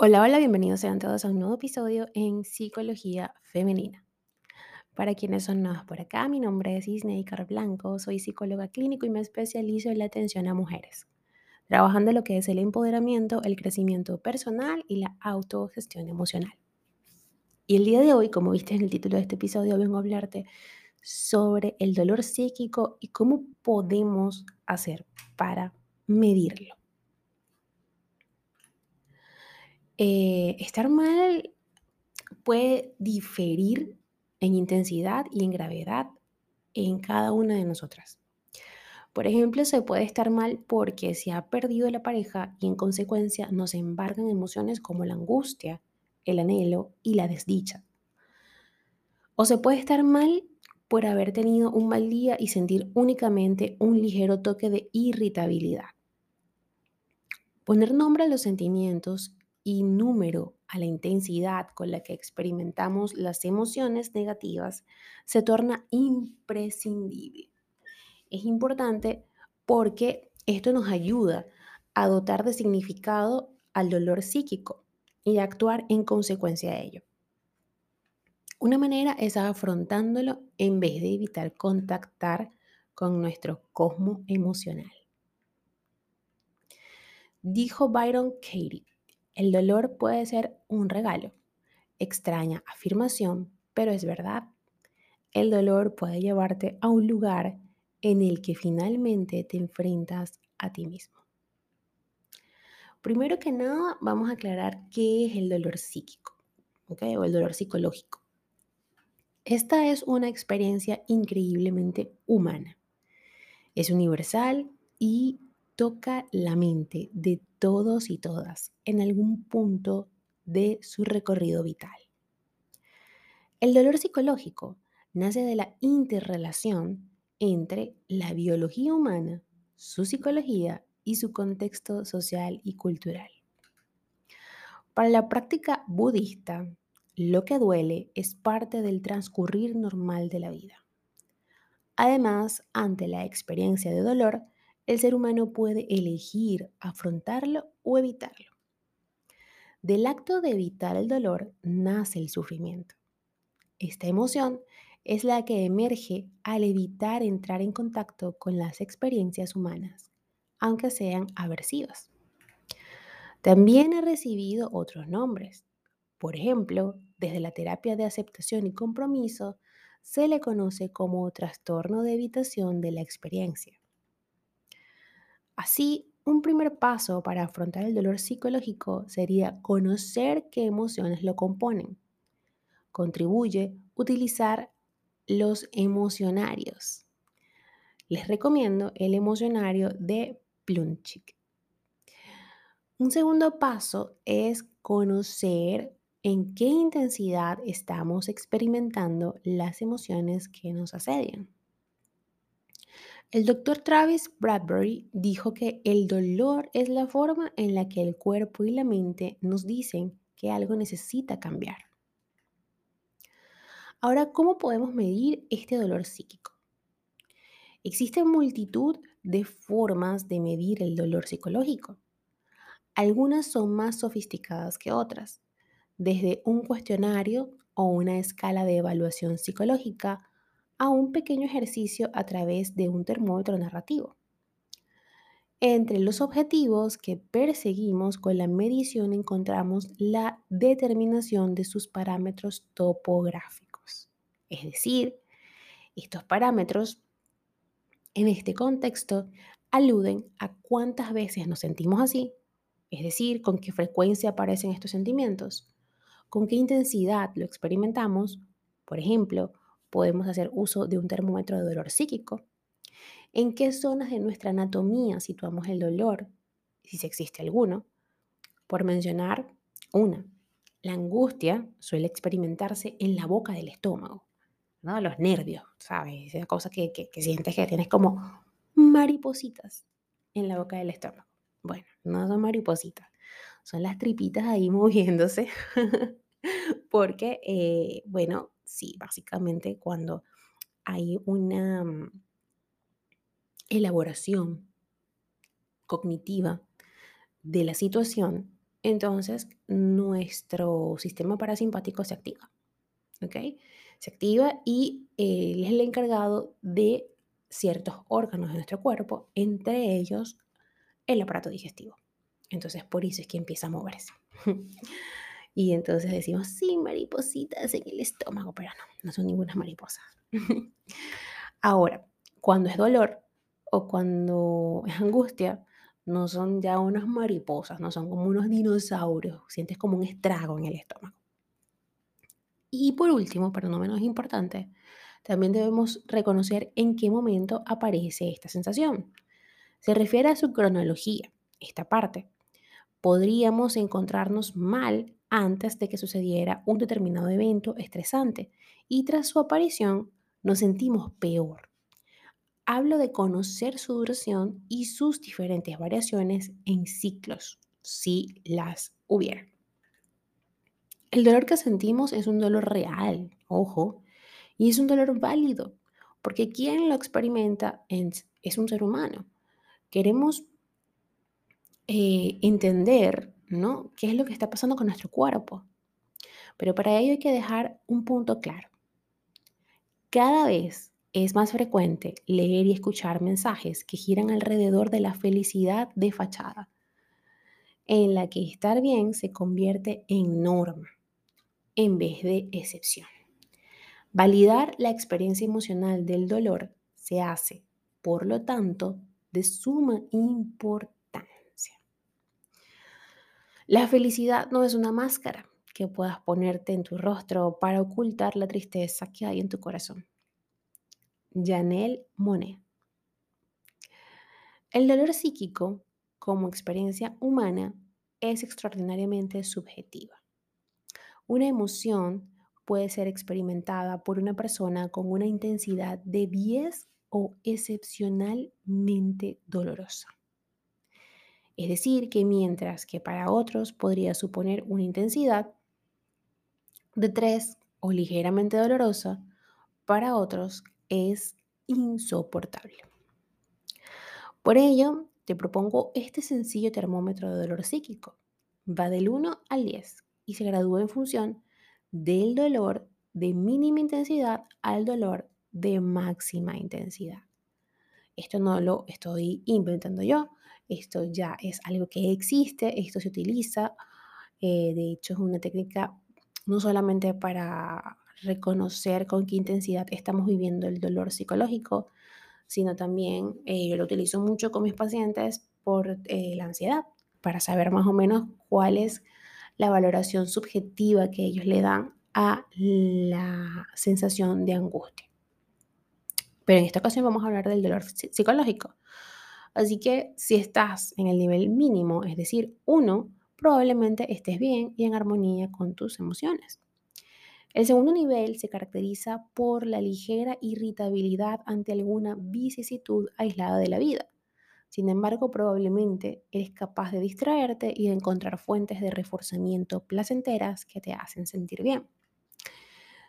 Hola, hola, bienvenidos sean todos a un nuevo episodio en Psicología Femenina. Para quienes son nuevos por acá, mi nombre es Isneikar Blanco, soy psicóloga clínico y me especializo en la atención a mujeres, trabajando lo que es el empoderamiento, el crecimiento personal y la autogestión emocional. Y el día de hoy, como viste en el título de este episodio, vengo a hablarte sobre el dolor psíquico y cómo podemos hacer para medirlo. Eh, estar mal puede diferir en intensidad y en gravedad en cada una de nosotras. Por ejemplo, se puede estar mal porque se ha perdido la pareja y en consecuencia nos embargan emociones como la angustia, el anhelo y la desdicha. O se puede estar mal por haber tenido un mal día y sentir únicamente un ligero toque de irritabilidad. Poner nombre a los sentimientos y número a la intensidad con la que experimentamos las emociones negativas se torna imprescindible. Es importante porque esto nos ayuda a dotar de significado al dolor psíquico y a actuar en consecuencia de ello. Una manera es afrontándolo en vez de evitar contactar con nuestro cosmo emocional. Dijo Byron Katie, el dolor puede ser un regalo. Extraña afirmación, pero es verdad. El dolor puede llevarte a un lugar en el que finalmente te enfrentas a ti mismo. Primero que nada, vamos a aclarar qué es el dolor psíquico, o el dolor psicológico. Esta es una experiencia increíblemente humana. Es universal y toca la mente de todos y todas en algún punto de su recorrido vital. El dolor psicológico nace de la interrelación entre la biología humana, su psicología y su contexto social y cultural. Para la práctica budista, lo que duele es parte del transcurrir normal de la vida. Además, ante la experiencia de dolor, el ser humano puede elegir afrontarlo o evitarlo. Del acto de evitar el dolor nace el sufrimiento. Esta emoción es la que emerge al evitar entrar en contacto con las experiencias humanas, aunque sean aversivas. También ha recibido otros nombres. Por ejemplo, desde la terapia de aceptación y compromiso se le conoce como trastorno de evitación de la experiencia. Así, un primer paso para afrontar el dolor psicológico sería conocer qué emociones lo componen. Contribuye utilizar los emocionarios. Les recomiendo el emocionario de Plunchik. Un segundo paso es conocer en qué intensidad estamos experimentando las emociones que nos asedian. El doctor Travis Bradbury dijo que el dolor es la forma en la que el cuerpo y la mente nos dicen que algo necesita cambiar. Ahora, ¿cómo podemos medir este dolor psíquico? Existen multitud de formas de medir el dolor psicológico. Algunas son más sofisticadas que otras, desde un cuestionario o una escala de evaluación psicológica a un pequeño ejercicio a través de un termómetro narrativo. Entre los objetivos que perseguimos con la medición encontramos la determinación de sus parámetros topográficos. Es decir, estos parámetros en este contexto aluden a cuántas veces nos sentimos así, es decir, con qué frecuencia aparecen estos sentimientos, con qué intensidad lo experimentamos, por ejemplo, podemos hacer uso de un termómetro de dolor psíquico. ¿En qué zonas de nuestra anatomía situamos el dolor? Si existe alguno. Por mencionar una, la angustia suele experimentarse en la boca del estómago, ¿no? Los nervios, ¿sabes? Esa cosa que, que, sientes que tienes como maripositas en la boca del estómago. Bueno, no son maripositas, son las tripitas ahí moviéndose, porque, eh, bueno, Sí, básicamente cuando hay una mm, elaboración cognitiva de la situación, entonces nuestro sistema parasimpático se activa. ¿Ok? Se activa y él es el encargado de ciertos órganos de nuestro cuerpo, entre ellos el aparato digestivo. Entonces, por eso es que empieza a moverse. y entonces decimos, sí, maripositas en el estómago, pero no, no son ninguna mariposas. Ahora, cuando es dolor o cuando es angustia, no son ya unas mariposas, no son como unos dinosaurios, sientes como un estrago en el estómago. Y por último, pero no menos importante, también debemos reconocer en qué momento aparece esta sensación. Se refiere a su cronología, esta parte. Podríamos encontrarnos mal antes de que sucediera un determinado evento estresante y tras su aparición nos sentimos peor. Hablo de conocer su duración y sus diferentes variaciones en ciclos, si las hubiera. El dolor que sentimos es un dolor real, ojo, y es un dolor válido, porque quien lo experimenta es un ser humano. Queremos eh, entender, ¿no? ¿Qué es lo que está pasando con nuestro cuerpo? Pero para ello hay que dejar un punto claro. Cada vez es más frecuente leer y escuchar mensajes que giran alrededor de la felicidad de fachada, en la que estar bien se convierte en norma en vez de excepción. Validar la experiencia emocional del dolor se hace, por lo tanto, de suma importancia. La felicidad no es una máscara que puedas ponerte en tu rostro para ocultar la tristeza que hay en tu corazón. Janelle Monet. El dolor psíquico, como experiencia humana, es extraordinariamente subjetiva. Una emoción puede ser experimentada por una persona con una intensidad de 10 o excepcionalmente dolorosa. Es decir, que mientras que para otros podría suponer una intensidad de 3 o ligeramente dolorosa, para otros es insoportable. Por ello, te propongo este sencillo termómetro de dolor psíquico. Va del 1 al 10 y se gradúa en función del dolor de mínima intensidad al dolor de máxima intensidad. Esto no lo estoy inventando yo, esto ya es algo que existe, esto se utiliza, eh, de hecho es una técnica no solamente para reconocer con qué intensidad estamos viviendo el dolor psicológico, sino también eh, yo lo utilizo mucho con mis pacientes por eh, la ansiedad, para saber más o menos cuál es la valoración subjetiva que ellos le dan a la sensación de angustia. Pero en esta ocasión vamos a hablar del dolor psicológico. Así que si estás en el nivel mínimo, es decir, uno, probablemente estés bien y en armonía con tus emociones. El segundo nivel se caracteriza por la ligera irritabilidad ante alguna vicisitud aislada de la vida. Sin embargo, probablemente eres capaz de distraerte y de encontrar fuentes de reforzamiento placenteras que te hacen sentir bien.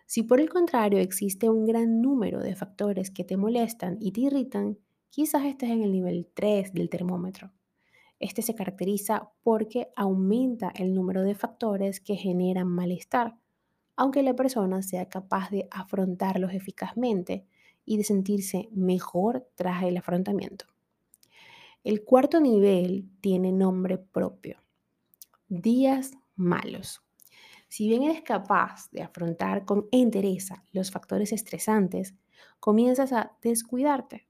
Si por el contrario existe un gran número de factores que te molestan y te irritan, quizás estés en el nivel 3 del termómetro. Este se caracteriza porque aumenta el número de factores que generan malestar, aunque la persona sea capaz de afrontarlos eficazmente y de sentirse mejor tras el afrontamiento. El cuarto nivel tiene nombre propio. Días malos. Si bien eres capaz de afrontar con entereza los factores estresantes, comienzas a descuidarte.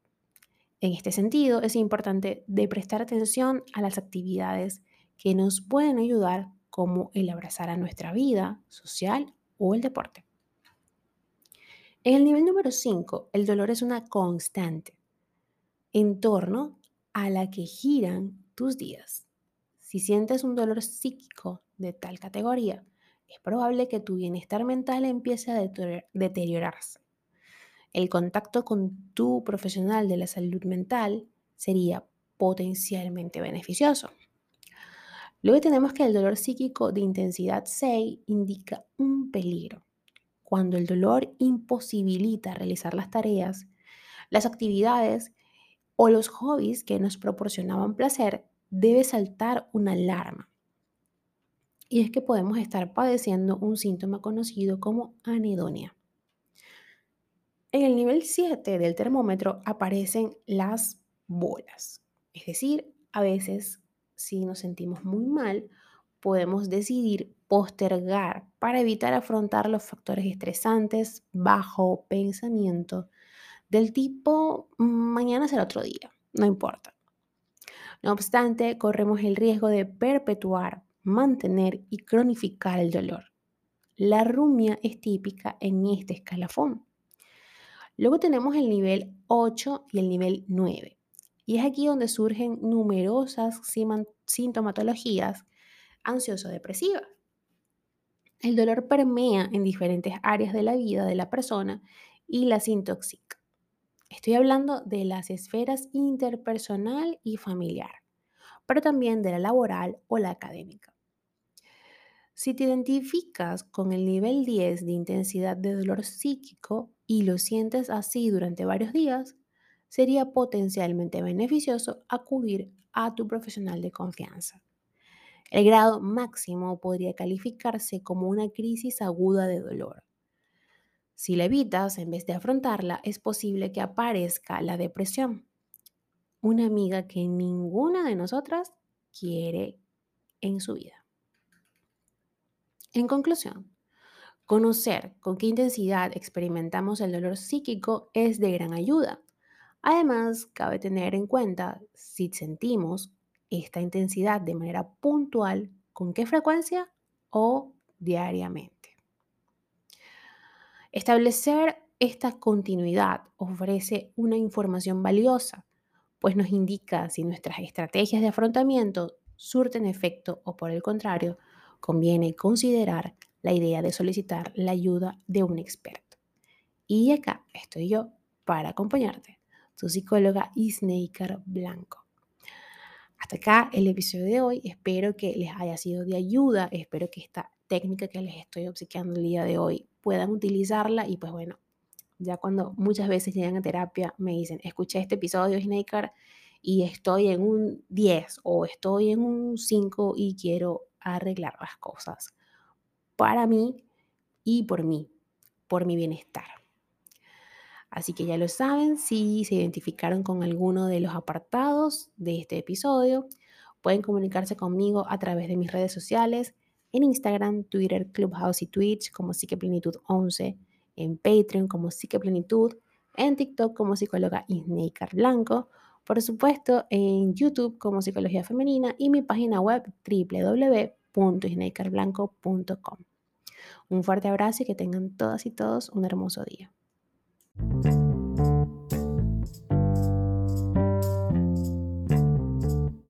En este sentido, es importante prestar atención a las actividades que nos pueden ayudar, como el abrazar a nuestra vida social o el deporte. En el nivel número 5, el dolor es una constante en torno a la que giran tus días. Si sientes un dolor psíquico de tal categoría, es probable que tu bienestar mental empiece a deteriorarse. El contacto con tu profesional de la salud mental sería potencialmente beneficioso. Luego tenemos que el dolor psíquico de intensidad 6 indica un peligro. Cuando el dolor imposibilita realizar las tareas, las actividades o los hobbies que nos proporcionaban placer, debe saltar una alarma. Y es que podemos estar padeciendo un síntoma conocido como anedonia. En el nivel 7 del termómetro aparecen las bolas. Es decir, a veces si nos sentimos muy mal, podemos decidir postergar para evitar afrontar los factores estresantes bajo pensamiento del tipo "Mm, mañana será otro día, no importa. No obstante, corremos el riesgo de perpetuar, mantener y cronificar el dolor. La rumia es típica en este escalafón. Luego tenemos el nivel 8 y el nivel 9. Y es aquí donde surgen numerosas sintomatologías ansioso-depresivas. El dolor permea en diferentes áreas de la vida de la persona y las intoxica. Estoy hablando de las esferas interpersonal y familiar, pero también de la laboral o la académica. Si te identificas con el nivel 10 de intensidad de dolor psíquico y lo sientes así durante varios días, sería potencialmente beneficioso acudir a tu profesional de confianza. El grado máximo podría calificarse como una crisis aguda de dolor. Si la evitas en vez de afrontarla, es posible que aparezca la depresión, una amiga que ninguna de nosotras quiere en su vida. En conclusión, conocer con qué intensidad experimentamos el dolor psíquico es de gran ayuda Además, cabe tener en cuenta si sentimos esta intensidad de manera puntual, con qué frecuencia o diariamente. Establecer esta continuidad ofrece una información valiosa, pues nos indica si nuestras estrategias de afrontamiento surten efecto o por el contrario, conviene considerar la idea de solicitar la ayuda de un experto. Y acá estoy yo para acompañarte su psicóloga Isneikar Blanco. Hasta acá el episodio de hoy. Espero que les haya sido de ayuda. Espero que esta técnica que les estoy obsequiando el día de hoy puedan utilizarla. Y pues bueno, ya cuando muchas veces llegan a terapia me dicen, escuché este episodio, Isneikar, y estoy en un 10 o estoy en un 5 y quiero arreglar las cosas para mí y por mí, por mi bienestar. Así que ya lo saben, si se identificaron con alguno de los apartados de este episodio, pueden comunicarse conmigo a través de mis redes sociales, en Instagram, Twitter, Clubhouse y Twitch como Psiqueplenitud11, en Patreon como Psiqueplenitud, en TikTok como psicóloga Isneikar Blanco, por supuesto en YouTube como Psicología Femenina y mi página web un fuerte abrazo y que tengan todas y todos un hermoso día.